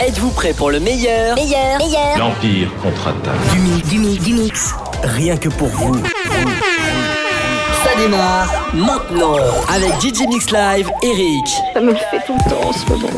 Êtes-vous prêt pour le meilleur? Meilleur, meilleur. L'Empire contre-attaque. Du mix, du mix, du mix. Rien que pour vous. Ça démarre maintenant avec DJ Mix Live, Eric. Ça me le fait tout le temps en ce moment.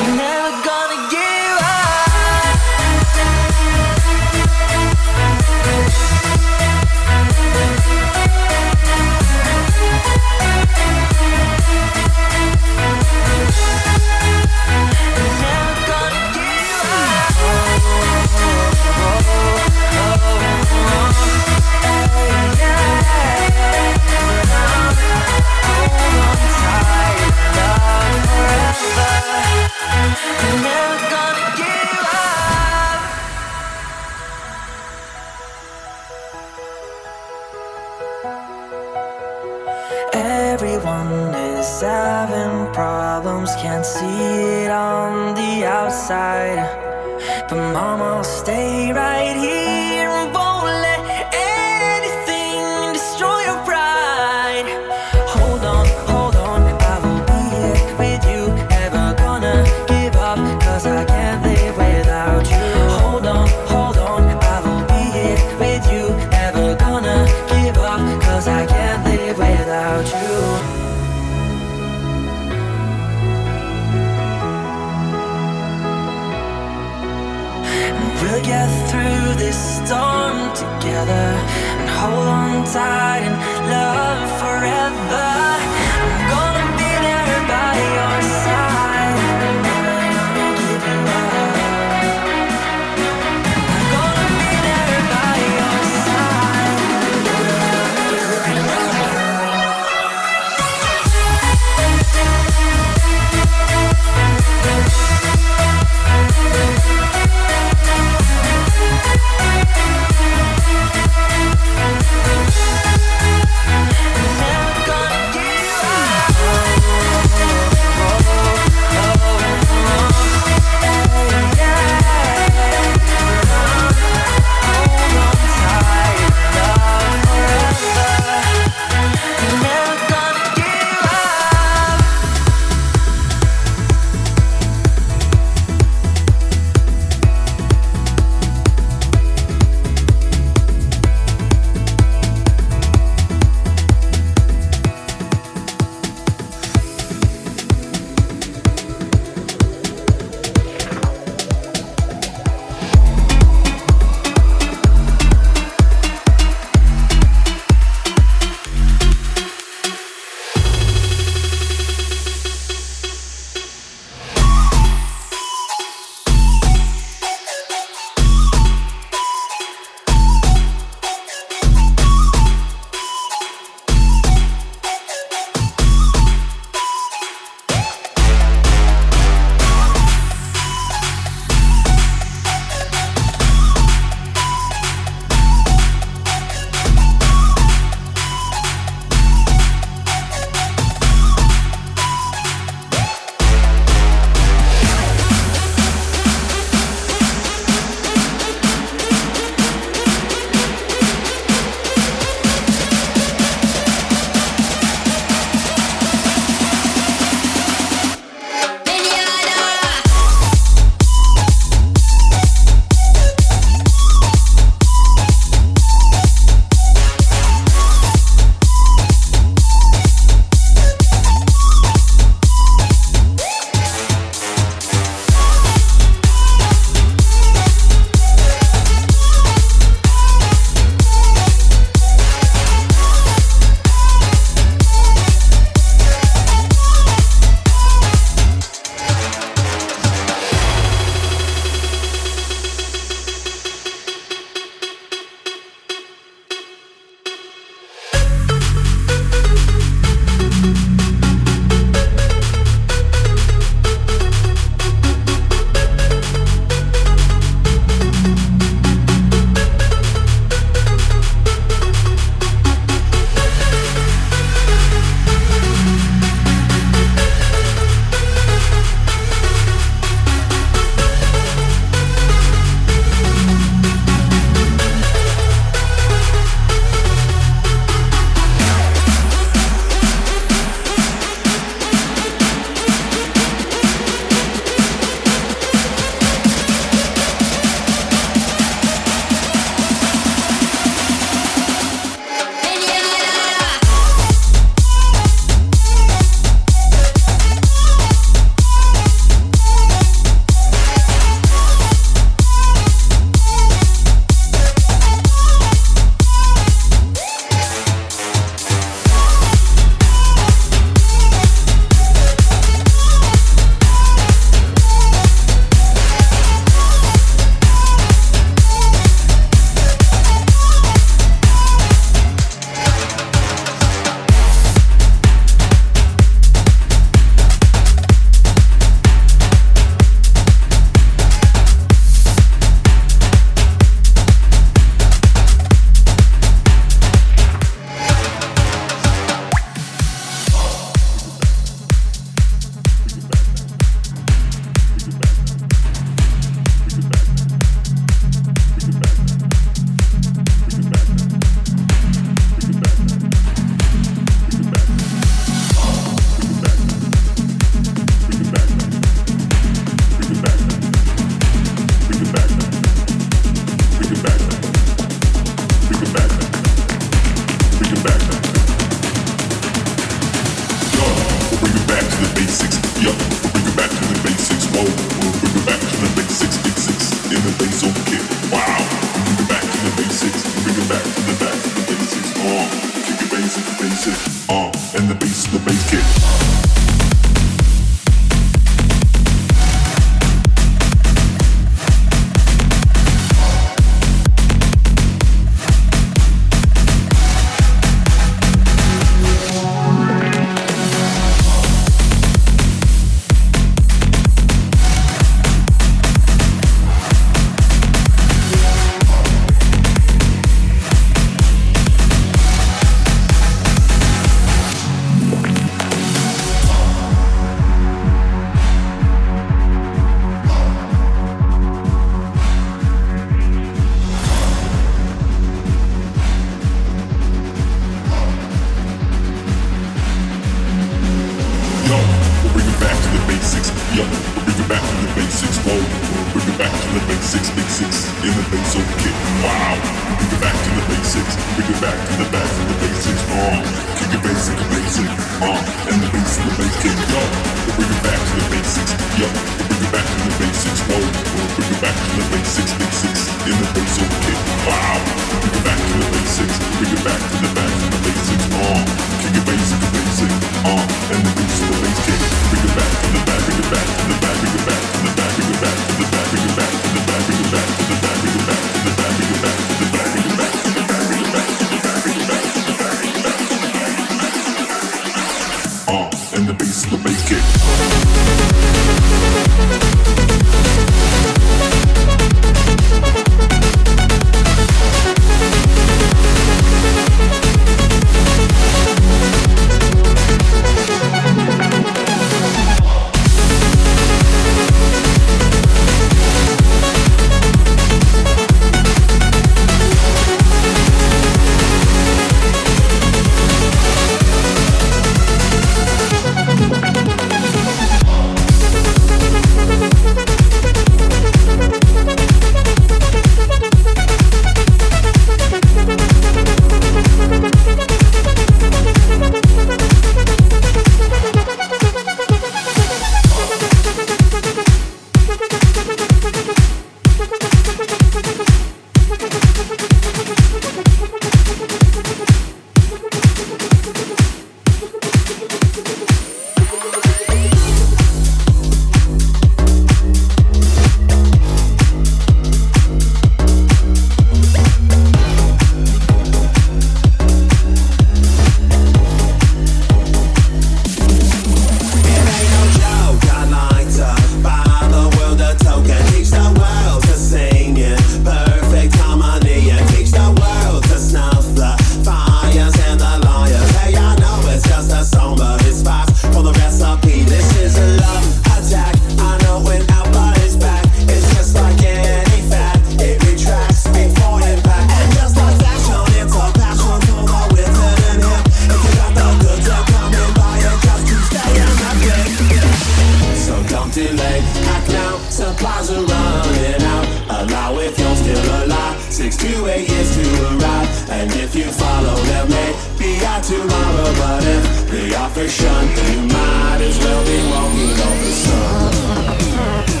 tomorrow, but if they offer shun, you might as well be walking on the sun.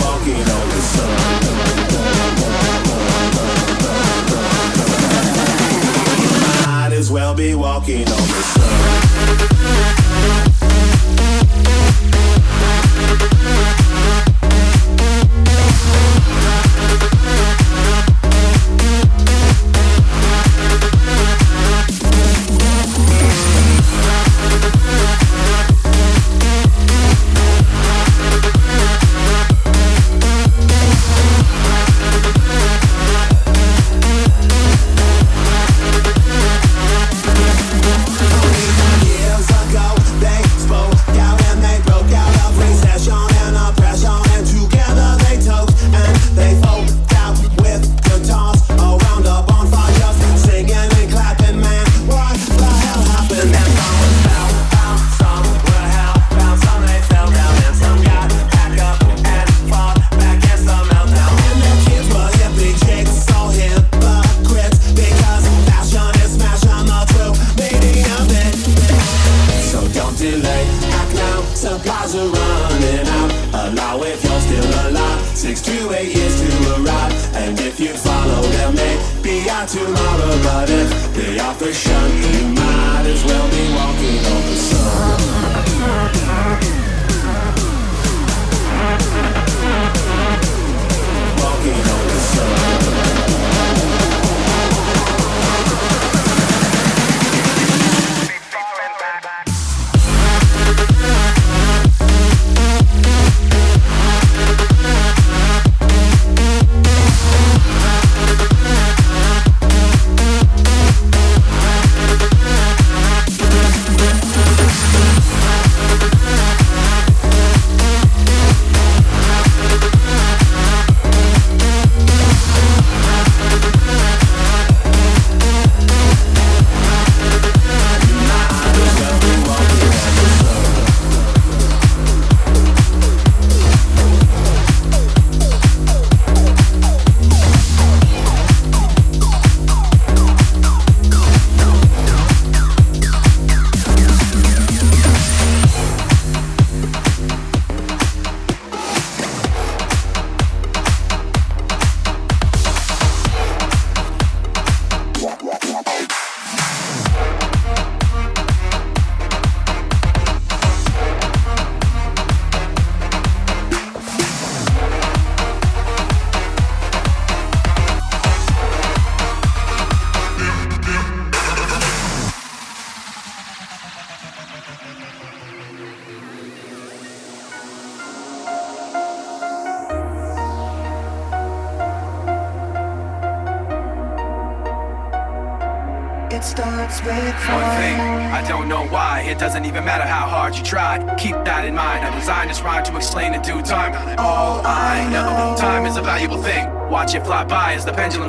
Walking on the sun. You Might as well be walking on the sun.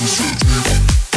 music.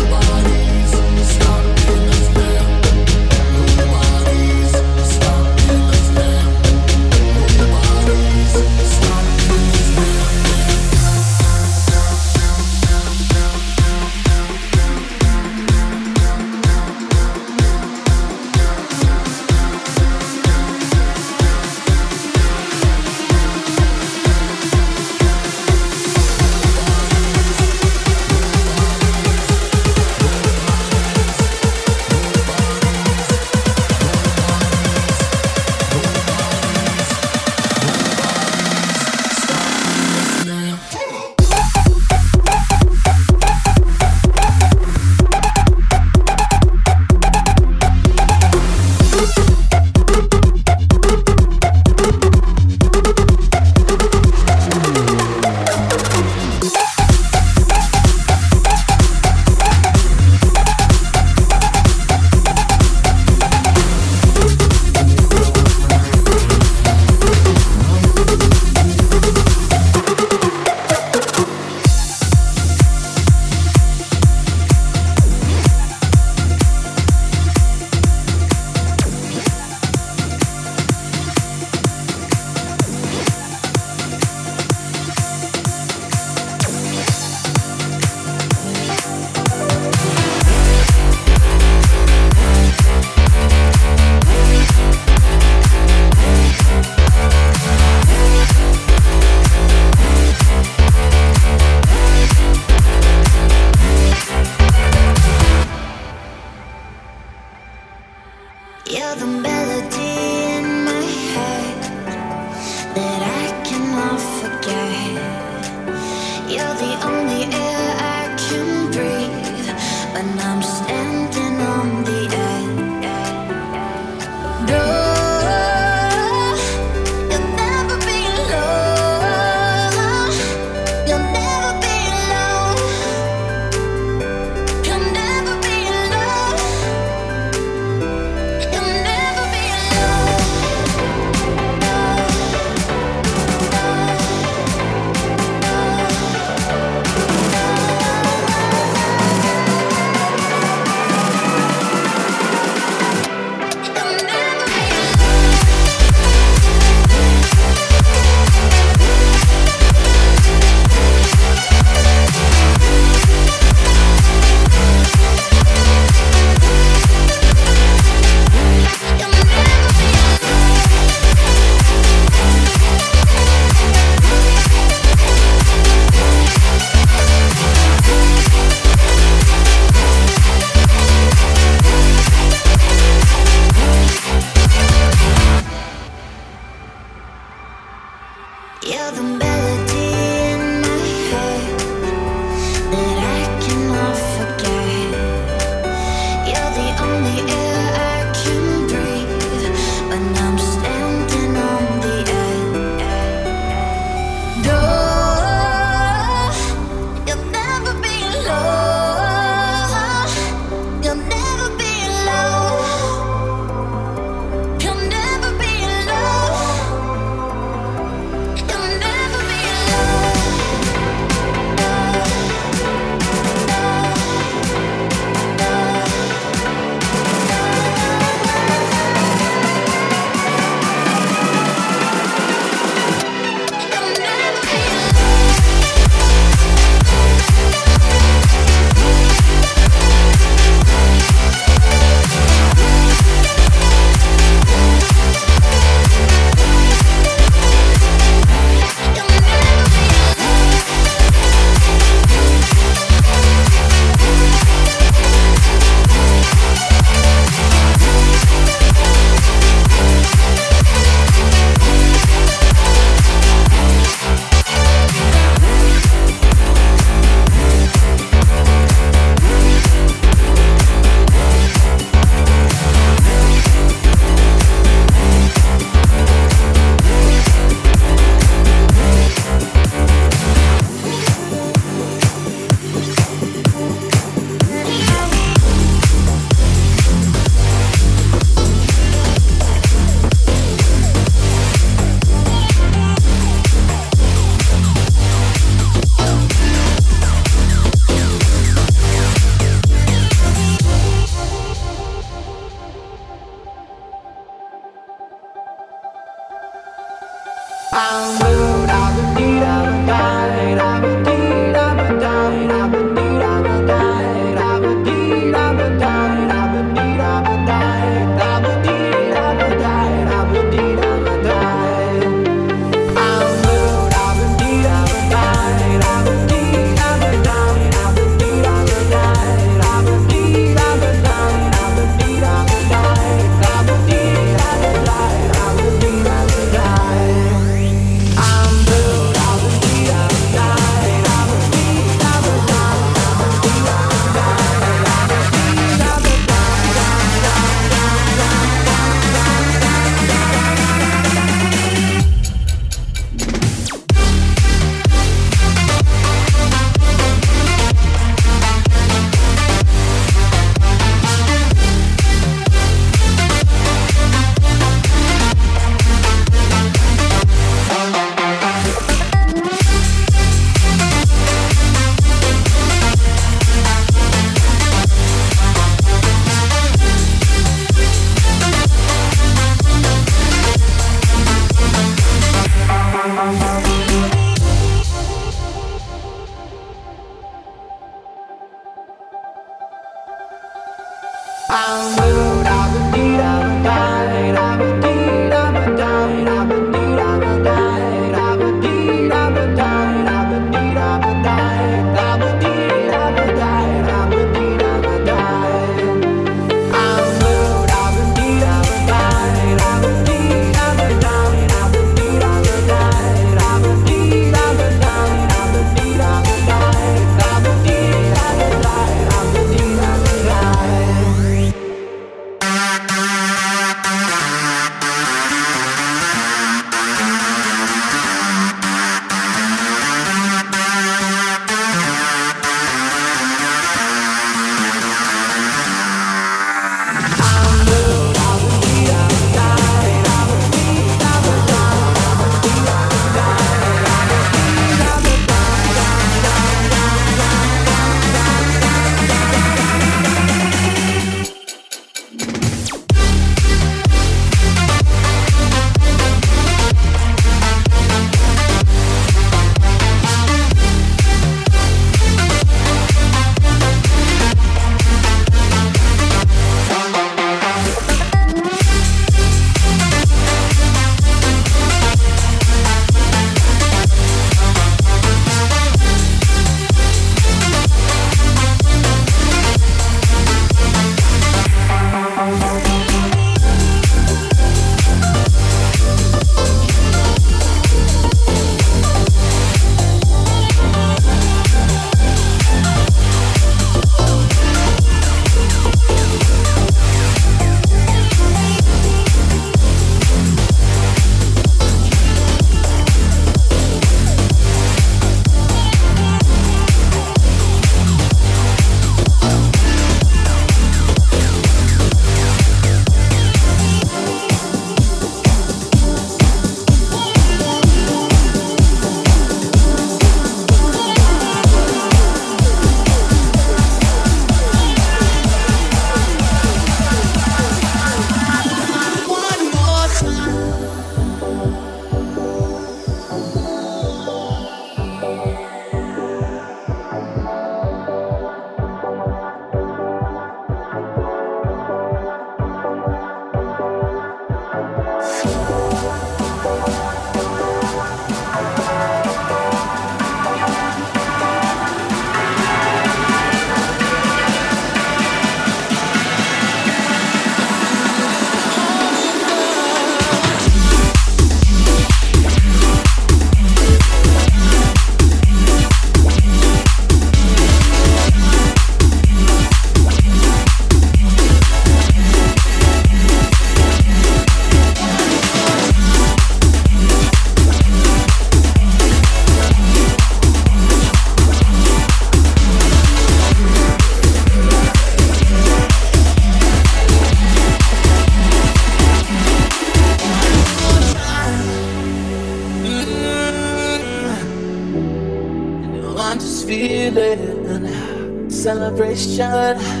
Celebration